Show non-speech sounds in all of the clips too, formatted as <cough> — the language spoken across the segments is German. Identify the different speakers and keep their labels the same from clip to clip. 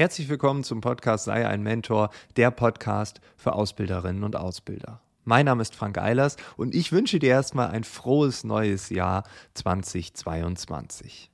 Speaker 1: Herzlich willkommen zum Podcast Sei ein Mentor, der Podcast für Ausbilderinnen und Ausbilder. Mein Name ist Frank Eilers und ich wünsche dir erstmal ein frohes neues Jahr 2022.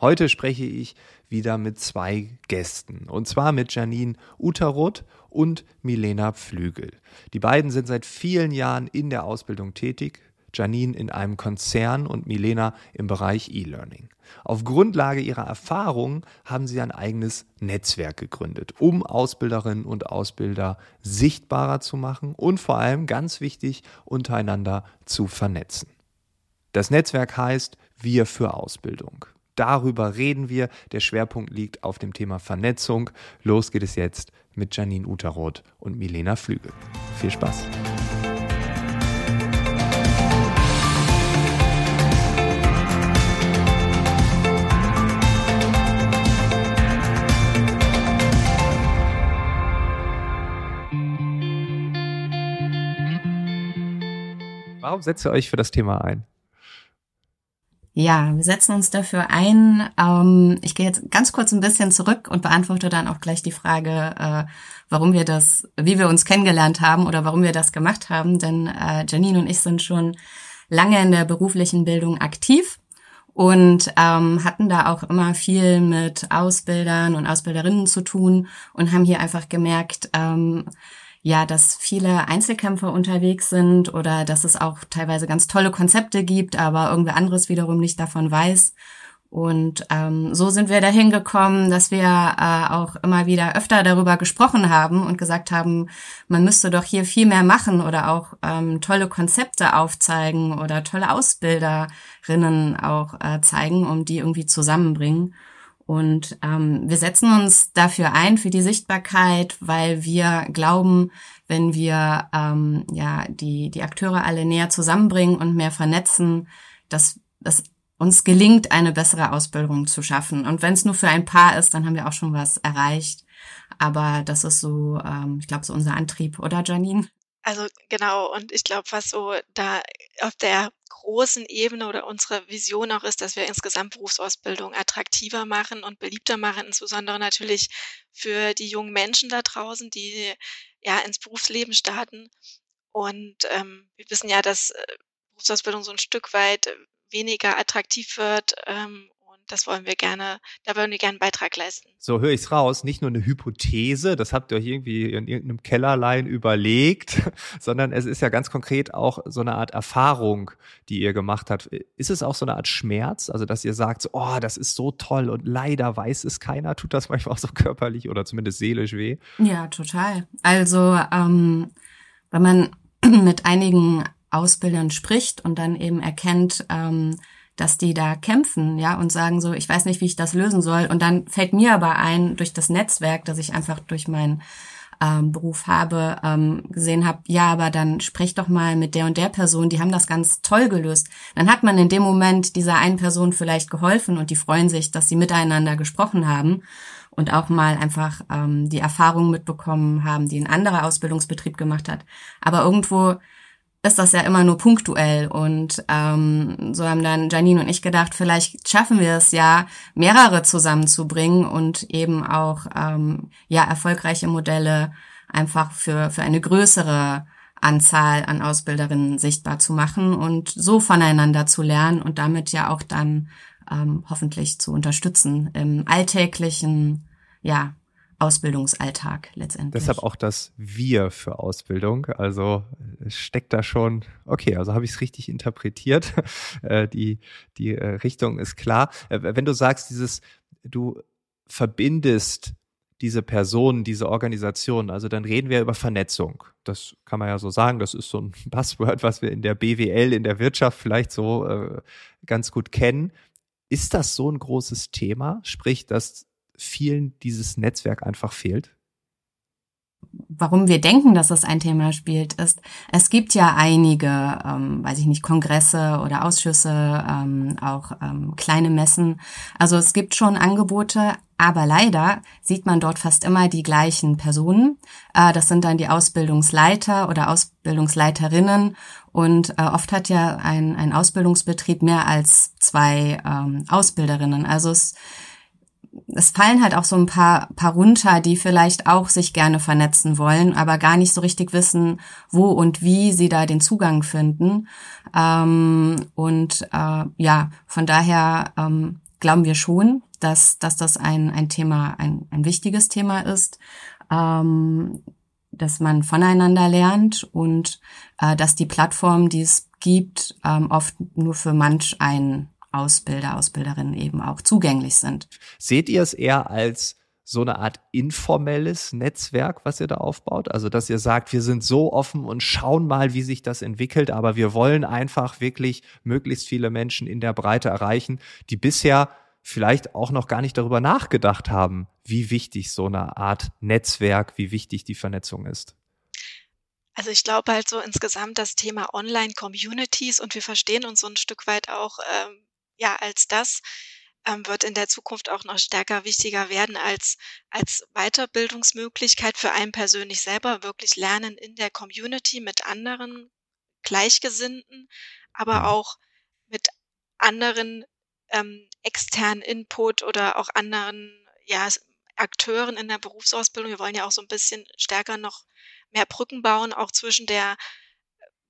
Speaker 1: Heute spreche ich wieder mit zwei Gästen und zwar mit Janine Uterroth und Milena Pflügel. Die beiden sind seit vielen Jahren in der Ausbildung tätig, Janine in einem Konzern und Milena im Bereich E-Learning. Auf Grundlage ihrer Erfahrungen haben sie ein eigenes Netzwerk gegründet, um Ausbilderinnen und Ausbilder sichtbarer zu machen und vor allem ganz wichtig untereinander zu vernetzen. Das Netzwerk heißt Wir für Ausbildung. Darüber reden wir. Der Schwerpunkt liegt auf dem Thema Vernetzung. Los geht es jetzt mit Janine Uteroth und Milena Flügel. Viel Spaß! Warum setzt ihr euch für das Thema ein?
Speaker 2: Ja, wir setzen uns dafür ein. Ähm, ich gehe jetzt ganz kurz ein bisschen zurück und beantworte dann auch gleich die Frage, äh, warum wir das, wie wir uns kennengelernt haben oder warum wir das gemacht haben. Denn äh, Janine und ich sind schon lange in der beruflichen Bildung aktiv und ähm, hatten da auch immer viel mit Ausbildern und Ausbilderinnen zu tun und haben hier einfach gemerkt, ähm, ja, dass viele Einzelkämpfer unterwegs sind oder dass es auch teilweise ganz tolle Konzepte gibt, aber irgendwer anderes wiederum nicht davon weiß. Und ähm, so sind wir dahin gekommen, dass wir äh, auch immer wieder öfter darüber gesprochen haben und gesagt haben, man müsste doch hier viel mehr machen oder auch ähm, tolle Konzepte aufzeigen oder tolle Ausbilderinnen auch äh, zeigen, um die irgendwie zusammenbringen. Und ähm, wir setzen uns dafür ein, für die Sichtbarkeit, weil wir glauben, wenn wir ähm, ja die, die Akteure alle näher zusammenbringen und mehr vernetzen, dass es uns gelingt, eine bessere Ausbildung zu schaffen. Und wenn es nur für ein Paar ist, dann haben wir auch schon was erreicht. Aber das ist so, ähm, ich glaube, so unser Antrieb, oder Janine?
Speaker 3: Also genau, und ich glaube, was so da auf der großen Ebene oder unsere Vision auch ist, dass wir insgesamt Berufsausbildung attraktiver machen und beliebter machen, insbesondere natürlich für die jungen Menschen da draußen, die ja ins Berufsleben starten. Und ähm, wir wissen ja, dass äh, Berufsausbildung so ein Stück weit weniger attraktiv wird ähm, das wollen wir gerne, da wollen wir gerne einen Beitrag leisten.
Speaker 1: So höre ich es raus, nicht nur eine Hypothese, das habt ihr euch irgendwie in irgendeinem Kellerlein überlegt, <laughs> sondern es ist ja ganz konkret auch so eine Art Erfahrung, die ihr gemacht habt. Ist es auch so eine Art Schmerz, also dass ihr sagt, oh, das ist so toll und leider weiß es keiner, tut das manchmal auch so körperlich oder zumindest seelisch weh?
Speaker 2: Ja, total. Also ähm, wenn man <clears throat> mit einigen Ausbildern spricht und dann eben erkennt, ähm, dass die da kämpfen, ja, und sagen so, ich weiß nicht, wie ich das lösen soll. Und dann fällt mir aber ein, durch das Netzwerk, das ich einfach durch meinen ähm, Beruf habe, ähm, gesehen habe, ja, aber dann sprich doch mal mit der und der Person, die haben das ganz toll gelöst. Dann hat man in dem Moment dieser einen Person vielleicht geholfen und die freuen sich, dass sie miteinander gesprochen haben und auch mal einfach ähm, die Erfahrung mitbekommen haben, die ein anderer Ausbildungsbetrieb gemacht hat. Aber irgendwo ist das ja immer nur punktuell. Und ähm, so haben dann Janine und ich gedacht, vielleicht schaffen wir es ja, mehrere zusammenzubringen und eben auch ähm, ja erfolgreiche Modelle einfach für, für eine größere Anzahl an Ausbilderinnen sichtbar zu machen und so voneinander zu lernen und damit ja auch dann ähm, hoffentlich zu unterstützen im alltäglichen ja, Ausbildungsalltag letztendlich.
Speaker 1: Deshalb auch das Wir für Ausbildung. Also es steckt da schon, okay, also habe ich es richtig interpretiert. <laughs> Äh, die, die äh, Richtung ist klar. Äh, wenn du sagst, dieses, du verbindest diese Personen, diese Organisation, also dann reden wir über Vernetzung. Das kann man ja so sagen, das ist so ein <laughs> Buzzword, was wir in der BWL, in der Wirtschaft vielleicht so äh, ganz gut kennen. Ist das so ein großes Thema? Sprich, dass vielen dieses Netzwerk einfach fehlt?
Speaker 2: warum wir denken, dass das ein Thema spielt, ist, es gibt ja einige, ähm, weiß ich nicht, Kongresse oder Ausschüsse, ähm, auch ähm, kleine Messen. Also es gibt schon Angebote, aber leider sieht man dort fast immer die gleichen Personen. Äh, das sind dann die Ausbildungsleiter oder Ausbildungsleiterinnen. Und äh, oft hat ja ein, ein Ausbildungsbetrieb mehr als zwei ähm, Ausbilderinnen. Also es es fallen halt auch so ein paar, paar runter, die vielleicht auch sich gerne vernetzen wollen, aber gar nicht so richtig wissen, wo und wie sie da den Zugang finden. Ähm, und äh, ja, von daher ähm, glauben wir schon, dass, dass das ein, ein Thema, ein, ein wichtiges Thema ist, ähm, dass man voneinander lernt und äh, dass die Plattformen, die es gibt, ähm, oft nur für manch einen Ausbilder, Ausbilderinnen eben auch zugänglich sind.
Speaker 1: Seht ihr es eher als so eine Art informelles Netzwerk, was ihr da aufbaut? Also, dass ihr sagt, wir sind so offen und schauen mal, wie sich das entwickelt, aber wir wollen einfach wirklich möglichst viele Menschen in der Breite erreichen, die bisher vielleicht auch noch gar nicht darüber nachgedacht haben, wie wichtig so eine Art Netzwerk, wie wichtig die Vernetzung ist.
Speaker 3: Also ich glaube halt so insgesamt das Thema Online-Communities und wir verstehen uns so ein Stück weit auch ähm, ja als das ähm, wird in der Zukunft auch noch stärker wichtiger werden als als Weiterbildungsmöglichkeit für einen persönlich selber wirklich lernen in der Community mit anderen Gleichgesinnten, aber mhm. auch mit anderen ähm, externen Input oder auch anderen ja, Akteuren in der Berufsausbildung. Wir wollen ja auch so ein bisschen stärker noch mehr Brücken bauen, auch zwischen der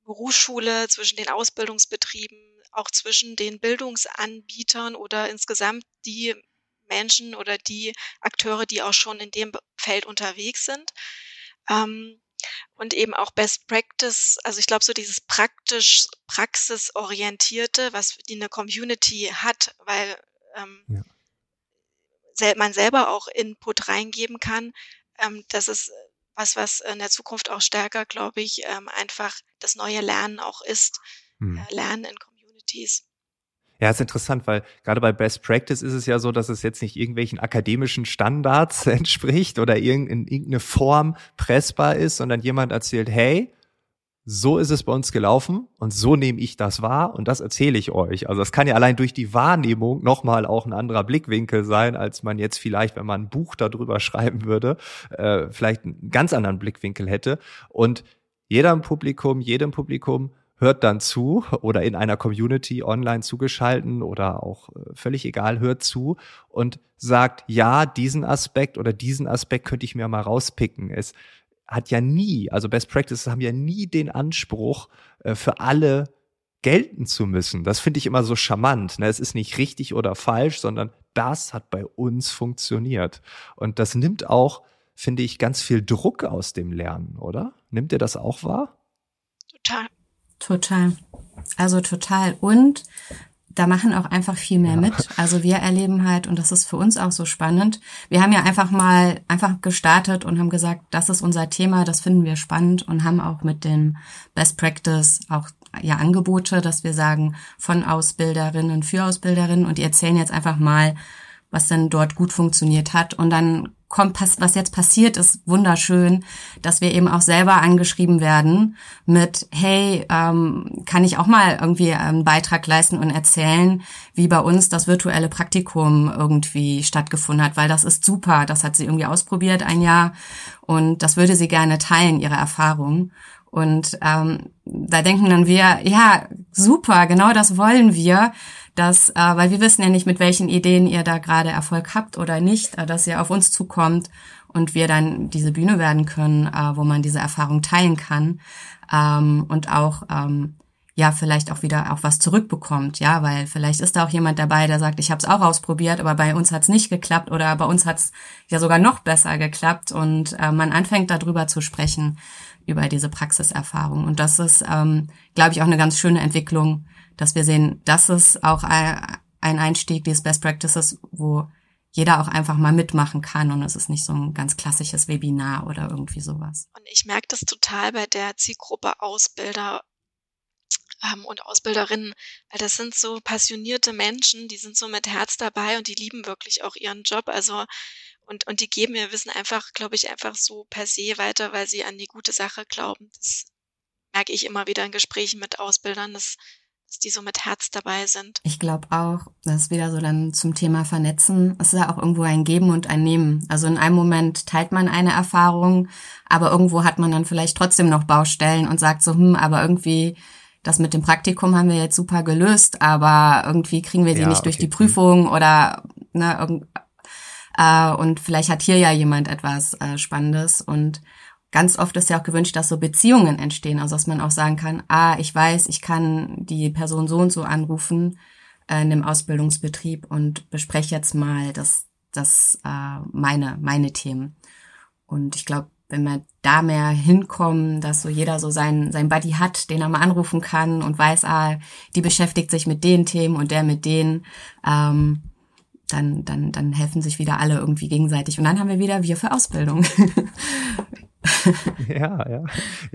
Speaker 3: Berufsschule, zwischen den Ausbildungsbetrieben, auch zwischen den Bildungsanbietern oder insgesamt die Menschen oder die Akteure, die auch schon in dem Feld unterwegs sind. Ähm, und eben auch Best Practice, also ich glaube so dieses praktisch praxisorientierte, was die eine Community hat, weil ähm, ja. man selber auch Input reingeben kann. Ähm, das ist was, was in der Zukunft auch stärker, glaube ich, ähm, einfach das neue Lernen auch ist. Hm. Äh, Lernen in Communities.
Speaker 1: Ja, ist interessant, weil gerade bei Best Practice ist es ja so, dass es jetzt nicht irgendwelchen akademischen Standards <laughs> entspricht oder in irgendeine Form pressbar ist, sondern jemand erzählt, hey, so ist es bei uns gelaufen und so nehme ich das wahr und das erzähle ich euch. Also das kann ja allein durch die Wahrnehmung nochmal auch ein anderer Blickwinkel sein, als man jetzt vielleicht, wenn man ein Buch darüber <laughs> schreiben würde, äh, vielleicht einen ganz anderen Blickwinkel hätte. Und jeder im Publikum, jedem Publikum hört dann zu oder in einer Community online zugeschalten oder auch äh, völlig egal, hört zu und sagt, ja, diesen Aspekt oder diesen Aspekt könnte ich mir mal rauspicken. Es hat ja nie, also Best Practices haben ja nie den Anspruch, äh, für alle gelten zu müssen. Das finde ich immer so charmant. Ne? Es ist nicht richtig oder falsch, sondern das hat bei uns funktioniert. Und das nimmt auch, finde ich, ganz viel Druck aus dem Lernen, oder? Nimmt ihr das auch wahr?
Speaker 3: Total.
Speaker 2: Total. Also total. Und da machen auch einfach viel mehr ja. mit. Also wir erleben halt, und das ist für uns auch so spannend, wir haben ja einfach mal einfach gestartet und haben gesagt, das ist unser Thema, das finden wir spannend und haben auch mit dem Best Practice auch ja Angebote, dass wir sagen, von Ausbilderinnen für Ausbilderinnen und die erzählen jetzt einfach mal, was denn dort gut funktioniert hat. Und dann kommt, was jetzt passiert, ist wunderschön, dass wir eben auch selber angeschrieben werden mit, hey, ähm, kann ich auch mal irgendwie einen Beitrag leisten und erzählen, wie bei uns das virtuelle Praktikum irgendwie stattgefunden hat, weil das ist super. Das hat sie irgendwie ausprobiert ein Jahr und das würde sie gerne teilen, ihre Erfahrung. Und ähm, da denken dann wir, ja, super, genau das wollen wir dass, äh, weil wir wissen ja nicht, mit welchen Ideen ihr da gerade Erfolg habt oder nicht, äh, dass ihr auf uns zukommt und wir dann diese Bühne werden können, äh, wo man diese Erfahrung teilen kann ähm, und auch ähm, ja vielleicht auch wieder auch was zurückbekommt, ja, weil vielleicht ist da auch jemand dabei, der sagt, ich habe es auch ausprobiert, aber bei uns hat es nicht geklappt oder bei uns hat es ja sogar noch besser geklappt und äh, man anfängt darüber zu sprechen über diese Praxiserfahrung und das ist, ähm, glaube ich, auch eine ganz schöne Entwicklung, dass wir sehen, das ist auch ein Einstieg, dieses Best Practices, wo jeder auch einfach mal mitmachen kann und es ist nicht so ein ganz klassisches Webinar oder irgendwie sowas.
Speaker 3: Und ich merke das total bei der Zielgruppe Ausbilder ähm, und Ausbilderinnen, weil das sind so passionierte Menschen, die sind so mit Herz dabei und die lieben wirklich auch ihren Job. Also und, und die geben ihr Wissen einfach, glaube ich, einfach so per se weiter, weil sie an die gute Sache glauben. Das merke ich immer wieder in Gesprächen mit Ausbildern. Das dass die so mit Herz dabei sind.
Speaker 2: Ich glaube auch, das ist wieder so dann zum Thema Vernetzen. Es ist ja auch irgendwo ein Geben und ein Nehmen. Also in einem Moment teilt man eine Erfahrung, aber irgendwo hat man dann vielleicht trotzdem noch Baustellen und sagt so, hm, aber irgendwie das mit dem Praktikum haben wir jetzt super gelöst, aber irgendwie kriegen wir sie ja, nicht okay. durch die Prüfung oder ne, Äh, und vielleicht hat hier ja jemand etwas äh, Spannendes und ganz oft ist ja auch gewünscht, dass so Beziehungen entstehen, also dass man auch sagen kann, ah, ich weiß, ich kann die Person so und so anrufen äh, in dem Ausbildungsbetrieb und bespreche jetzt mal das, das äh, meine meine Themen. Und ich glaube, wenn wir da mehr hinkommen, dass so jeder so sein, sein Buddy hat, den er mal anrufen kann und weiß, ah, die beschäftigt sich mit den Themen und der mit denen, ähm, dann, dann, dann helfen sich wieder alle irgendwie gegenseitig. Und dann haben wir wieder wir für Ausbildung. <laughs>
Speaker 1: ja, ja,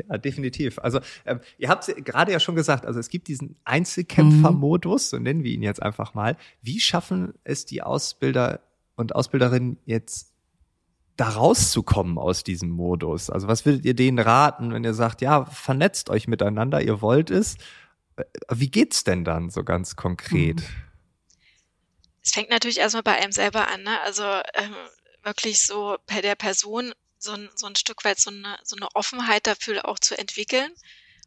Speaker 1: ja, definitiv. Also ähm, ihr habt gerade ja schon gesagt, also es gibt diesen Einzelkämpfermodus, mhm. so nennen wir ihn jetzt einfach mal. Wie schaffen es die Ausbilder und Ausbilderinnen jetzt da rauszukommen aus diesem Modus? Also was würdet ihr denen raten, wenn ihr sagt, ja, vernetzt euch miteinander, ihr wollt es? Äh, wie geht's denn dann so ganz konkret? Mhm.
Speaker 3: Es fängt natürlich erstmal bei einem selber an, ne? Also ähm, wirklich so bei der Person so ein, so ein Stück weit so eine, so eine Offenheit dafür auch zu entwickeln.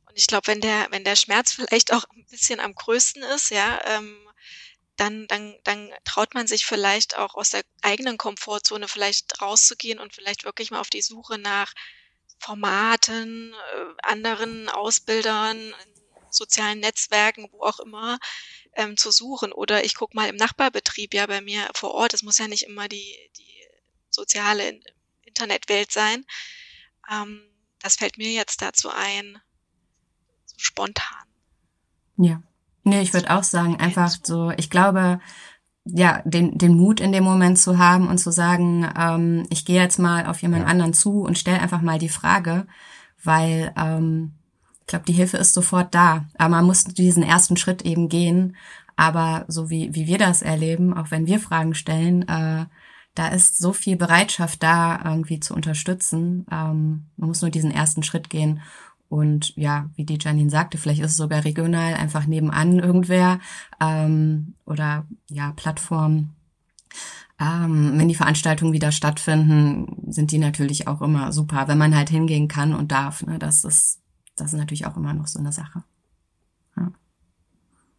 Speaker 3: Und ich glaube, wenn der, wenn der Schmerz vielleicht auch ein bisschen am größten ist, ja, ähm, dann, dann, dann traut man sich vielleicht auch aus der eigenen Komfortzone vielleicht rauszugehen und vielleicht wirklich mal auf die Suche nach Formaten, äh, anderen Ausbildern, sozialen Netzwerken, wo auch immer, ähm, zu suchen. Oder ich gucke mal im Nachbarbetrieb, ja, bei mir vor Ort. Es muss ja nicht immer die, die soziale Internetwelt sein. Ähm, das fällt mir jetzt dazu ein, so spontan.
Speaker 2: Ja. Nee, ich würde auch sagen, einfach so, ich glaube, ja, den, den Mut in dem Moment zu haben und zu sagen, ähm, ich gehe jetzt mal auf jemand ja. anderen zu und stelle einfach mal die Frage, weil ähm, ich glaube, die Hilfe ist sofort da. Aber man muss diesen ersten Schritt eben gehen. Aber so wie, wie wir das erleben, auch wenn wir Fragen stellen, äh, da ist so viel Bereitschaft da, irgendwie zu unterstützen. Ähm, man muss nur diesen ersten Schritt gehen. Und ja, wie die Janine sagte, vielleicht ist es sogar regional einfach nebenan irgendwer ähm, oder ja, Plattform. Ähm, wenn die Veranstaltungen wieder stattfinden, sind die natürlich auch immer super, wenn man halt hingehen kann und darf. Ne? Das ist, das ist natürlich auch immer noch so eine Sache.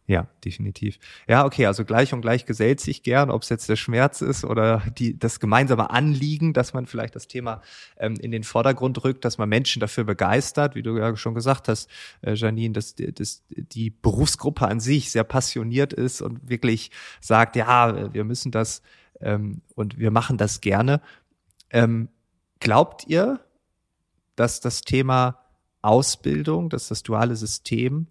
Speaker 1: Ja, definitiv. Ja, okay, also gleich und gleich gesellt sich gern, ob es jetzt der Schmerz ist oder die, das gemeinsame Anliegen, dass man vielleicht das Thema ähm, in den Vordergrund rückt, dass man Menschen dafür begeistert, wie du ja schon gesagt hast, äh, Janine, dass, dass die Berufsgruppe an sich sehr passioniert ist und wirklich sagt, ja, wir müssen das ähm, und wir machen das gerne. Ähm, glaubt ihr, dass das Thema Ausbildung, dass das duale System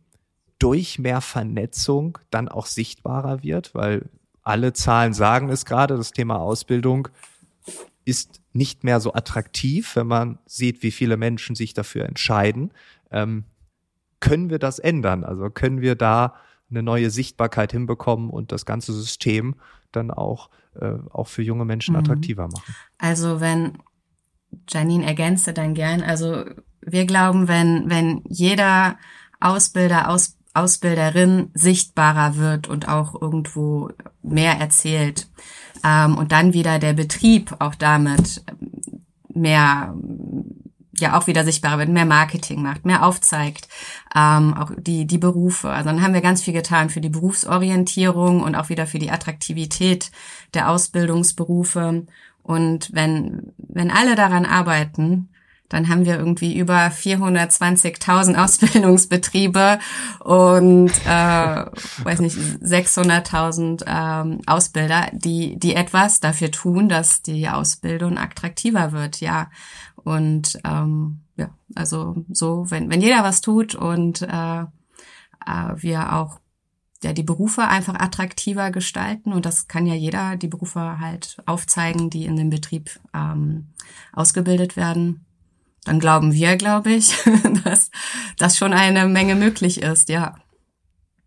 Speaker 1: durch mehr Vernetzung dann auch sichtbarer wird, weil alle Zahlen sagen es gerade, das Thema Ausbildung ist nicht mehr so attraktiv, wenn man sieht, wie viele Menschen sich dafür entscheiden. Ähm, können wir das ändern? Also können wir da eine neue Sichtbarkeit hinbekommen und das ganze System dann auch, äh, auch für junge Menschen mhm. attraktiver machen?
Speaker 2: Also wenn Janine ergänzte dann gern, also wir glauben, wenn, wenn jeder Ausbilder, aus, Ausbilderin sichtbarer wird und auch irgendwo mehr erzählt. Ähm, und dann wieder der Betrieb auch damit mehr ja auch wieder sichtbarer wird, mehr Marketing macht, mehr aufzeigt, ähm, auch die die Berufe. Also dann haben wir ganz viel getan für die Berufsorientierung und auch wieder für die Attraktivität der Ausbildungsberufe. Und wenn wenn alle daran arbeiten, dann haben wir irgendwie über 420.000 <laughs> Ausbildungsbetriebe und äh, weiß nicht 600.000 ähm, Ausbilder, die die etwas dafür tun, dass die Ausbildung attraktiver wird, ja. Und ähm, ja, also so, wenn wenn jeder was tut und äh, äh, wir auch ja, die Berufe einfach attraktiver gestalten und das kann ja jeder die Berufe halt aufzeigen, die in dem Betrieb ähm, ausgebildet werden dann glauben wir, glaube ich, <laughs> dass, dass schon eine Menge möglich ist, ja.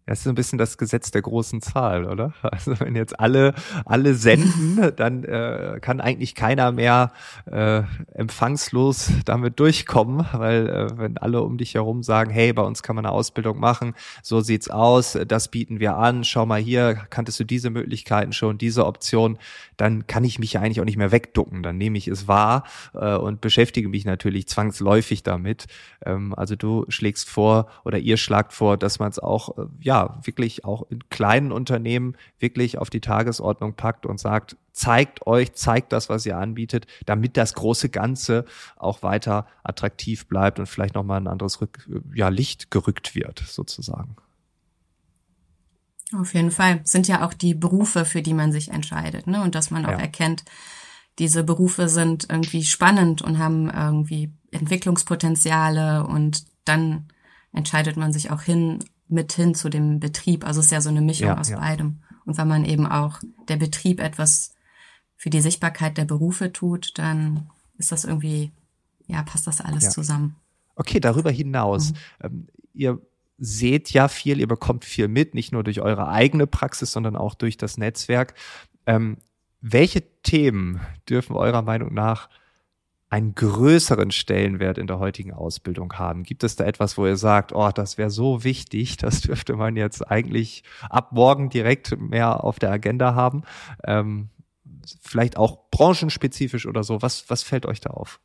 Speaker 1: Das ist so ein bisschen das Gesetz der großen Zahl, oder? <laughs> Also wenn jetzt alle alle senden, dann äh, kann eigentlich keiner mehr äh, empfangslos damit durchkommen, weil äh, wenn alle um dich herum sagen, hey, bei uns kann man eine Ausbildung machen, so sieht's aus, das bieten wir an, schau mal hier, kanntest du diese Möglichkeiten schon, diese Option, dann kann ich mich ja eigentlich auch nicht mehr wegducken, dann nehme ich es wahr äh, und beschäftige mich natürlich zwangsläufig damit. Ähm, also du schlägst vor oder ihr schlagt vor, dass man es auch äh, ja ja, wirklich auch in kleinen Unternehmen wirklich auf die Tagesordnung packt und sagt, zeigt euch, zeigt das, was ihr anbietet, damit das große Ganze auch weiter attraktiv bleibt und vielleicht nochmal ein anderes Rück, ja, Licht gerückt wird, sozusagen.
Speaker 2: Auf jeden Fall. sind ja auch die Berufe, für die man sich entscheidet, ne? Und dass man auch ja. erkennt, diese Berufe sind irgendwie spannend und haben irgendwie Entwicklungspotenziale und dann entscheidet man sich auch hin, mit hin zu dem Betrieb. Also es ist ja so eine Mischung ja, aus ja. beidem. Und wenn man eben auch der Betrieb etwas für die Sichtbarkeit der Berufe tut, dann ist das irgendwie, ja, passt das alles ja. zusammen.
Speaker 1: Okay, darüber hinaus. Mhm. Ähm, ihr seht ja viel, ihr bekommt viel mit, nicht nur durch eure eigene Praxis, sondern auch durch das Netzwerk. Ähm, welche Themen dürfen eurer Meinung nach einen größeren Stellenwert in der heutigen Ausbildung haben? Gibt es da etwas, wo ihr sagt, oh, das wäre so wichtig, <laughs> das dürfte man jetzt eigentlich ab morgen direkt mehr auf der Agenda haben? Ähm, vielleicht auch branchenspezifisch oder so. Was, was fällt euch da auf?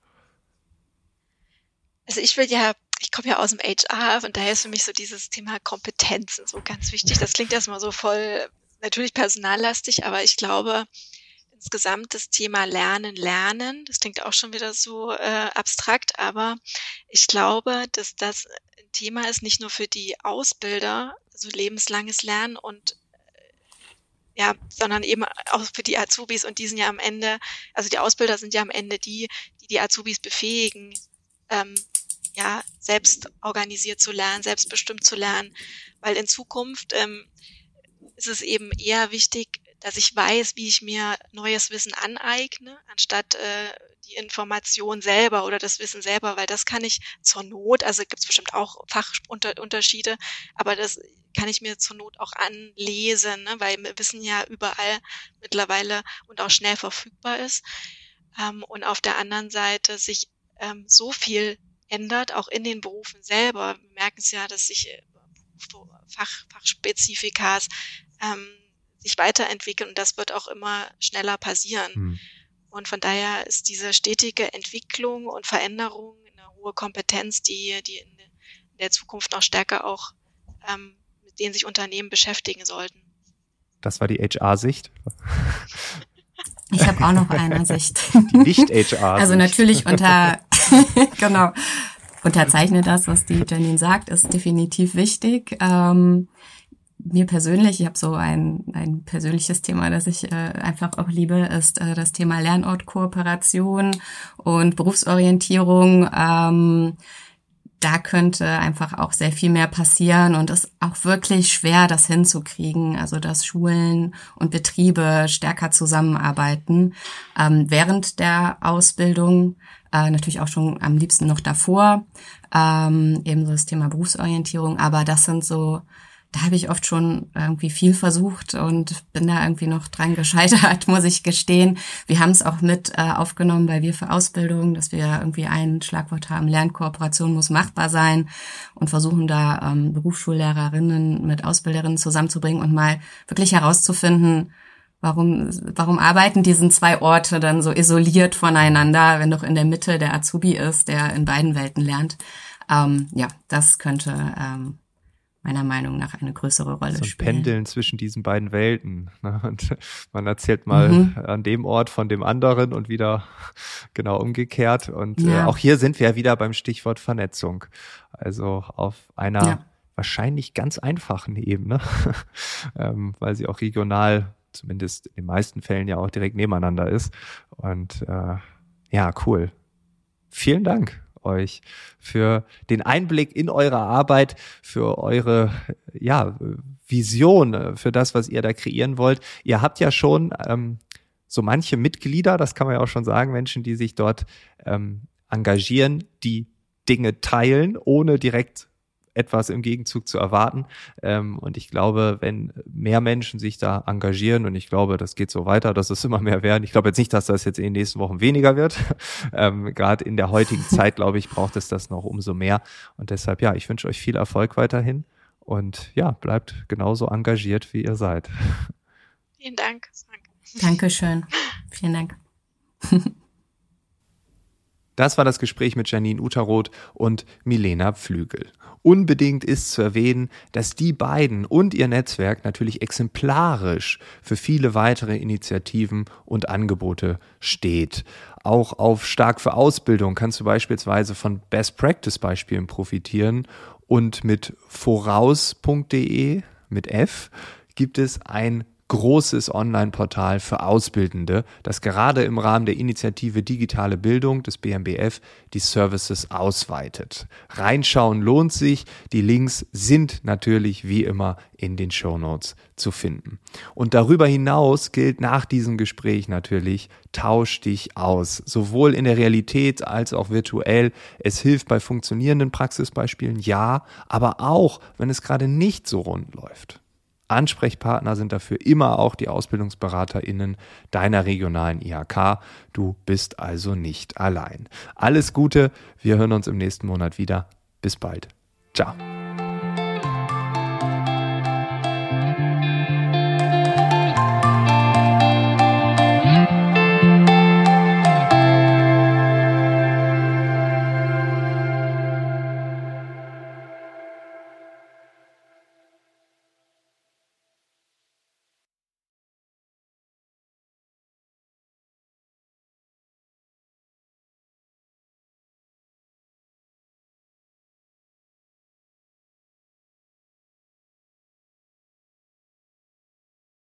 Speaker 3: Also ich will ja, ich komme ja aus dem HR und daher ist für mich so dieses Thema Kompetenzen so ganz wichtig. Das klingt erstmal so voll natürlich personallastig, aber ich glaube, insgesamt das Thema Lernen, Lernen, das klingt auch schon wieder so äh, abstrakt, aber ich glaube, dass das Thema ist, nicht nur für die Ausbilder, also lebenslanges Lernen und äh, ja, sondern eben auch für die Azubis und die sind ja am Ende, also die Ausbilder sind ja am Ende die, die die Azubis befähigen, ähm, ja, selbst organisiert zu lernen, selbstbestimmt zu lernen, weil in Zukunft ähm, ist es eben eher wichtig, dass ich weiß, wie ich mir neues Wissen aneigne, anstatt äh, die Information selber oder das Wissen selber, weil das kann ich zur Not, also gibt es bestimmt auch Fachunterschiede, aber das kann ich mir zur Not auch anlesen, ne, weil Wissen ja überall mittlerweile und auch schnell verfügbar ist. Ähm, und auf der anderen Seite sich ähm, so viel ändert, auch in den Berufen selber. Wir merken es ja, dass sich äh, Fach, Fachspezifikas ähm, sich weiterentwickeln und das wird auch immer schneller passieren. Hm. Und von daher ist diese stetige Entwicklung und Veränderung eine hohe Kompetenz, die, die in der Zukunft noch stärker auch ähm, mit denen sich Unternehmen beschäftigen sollten.
Speaker 1: Das war die HR-Sicht. <laughs>
Speaker 2: Ich habe auch noch eine <laughs> Sicht.
Speaker 1: Die Nicht-HR.
Speaker 2: Also natürlich unter, <laughs> genau, unterzeichne das, was die Janine sagt, ist definitiv wichtig. Ähm, mir persönlich, ich habe so ein, ein persönliches Thema, das ich äh, einfach auch liebe, ist äh, das Thema Lernortkooperation und Berufsorientierung. Ähm, da könnte einfach auch sehr viel mehr passieren und ist auch wirklich schwer, das hinzukriegen. Also dass Schulen und Betriebe stärker zusammenarbeiten ähm, während der Ausbildung, äh, natürlich auch schon am liebsten noch davor. Ähm, ebenso das Thema Berufsorientierung, aber das sind so da habe ich oft schon irgendwie viel versucht und bin da irgendwie noch dran gescheitert, <laughs> muss ich gestehen. Wir haben es auch mit äh, aufgenommen bei Wir für Ausbildung, dass wir irgendwie ein Schlagwort haben, Lernkooperation muss machbar sein und versuchen da ähm, Berufsschullehrerinnen mit Ausbilderinnen zusammenzubringen und mal wirklich herauszufinden, warum, warum arbeiten diese zwei Orte dann so isoliert voneinander, wenn doch in der Mitte der Azubi ist, der in beiden Welten lernt. Ähm, ja, das könnte ähm, meiner Meinung nach eine größere Rolle so ein spielen.
Speaker 1: Pendeln zwischen diesen beiden Welten. Ne? Und man erzählt mal mhm. an dem Ort von dem anderen und wieder <laughs> genau umgekehrt. Und äh, ja. äh, auch hier sind wir ja wieder beim Stichwort Vernetzung. Also auf einer ja. wahrscheinlich ganz einfachen Ebene, <laughs> ähm, weil sie auch regional, zumindest in den meisten Fällen ja auch direkt nebeneinander ist. Und äh, ja, cool. Vielen Dank euch für den Einblick in eure Arbeit, für eure ja, Vision, für das, was ihr da kreieren wollt. Ihr habt ja schon ähm, so manche Mitglieder, das kann man ja auch schon sagen, Menschen, die sich dort ähm, engagieren, die Dinge teilen, ohne direkt etwas im Gegenzug zu erwarten. Ähm, und ich glaube, wenn mehr Menschen sich da engagieren, und ich glaube, das geht so weiter, dass es immer mehr werden. Ich glaube jetzt nicht, dass das jetzt in den nächsten Wochen weniger wird. <laughs> Ähm, Gerade in der heutigen <laughs> Zeit, glaube ich, braucht es das noch umso mehr. Und deshalb, ja, ich wünsche euch viel Erfolg weiterhin. Und ja, bleibt genauso engagiert, wie ihr seid. <laughs>
Speaker 3: Vielen Dank.
Speaker 2: Dankeschön. Vielen Dank.
Speaker 1: Das war das Gespräch mit Janine Uteroth und Milena Pflügel. Unbedingt ist zu erwähnen, dass die beiden und ihr Netzwerk natürlich exemplarisch für viele weitere Initiativen und Angebote steht. Auch auf Stark für Ausbildung kannst du beispielsweise von Best Practice Beispielen profitieren und mit voraus.de mit F gibt es ein großes Online-Portal für Ausbildende, das gerade im Rahmen der Initiative Digitale Bildung des BMBF die Services ausweitet. Reinschauen lohnt sich. Die Links sind natürlich wie immer in den Show Notes zu finden. Und darüber hinaus gilt nach diesem Gespräch natürlich, tausch dich aus, sowohl in der Realität als auch virtuell. Es hilft bei funktionierenden Praxisbeispielen, ja, aber auch, wenn es gerade nicht so rund läuft. Ansprechpartner sind dafür immer auch die AusbildungsberaterInnen deiner regionalen IHK. Du bist also nicht allein. Alles Gute, wir hören uns im nächsten Monat wieder. Bis bald. Ciao.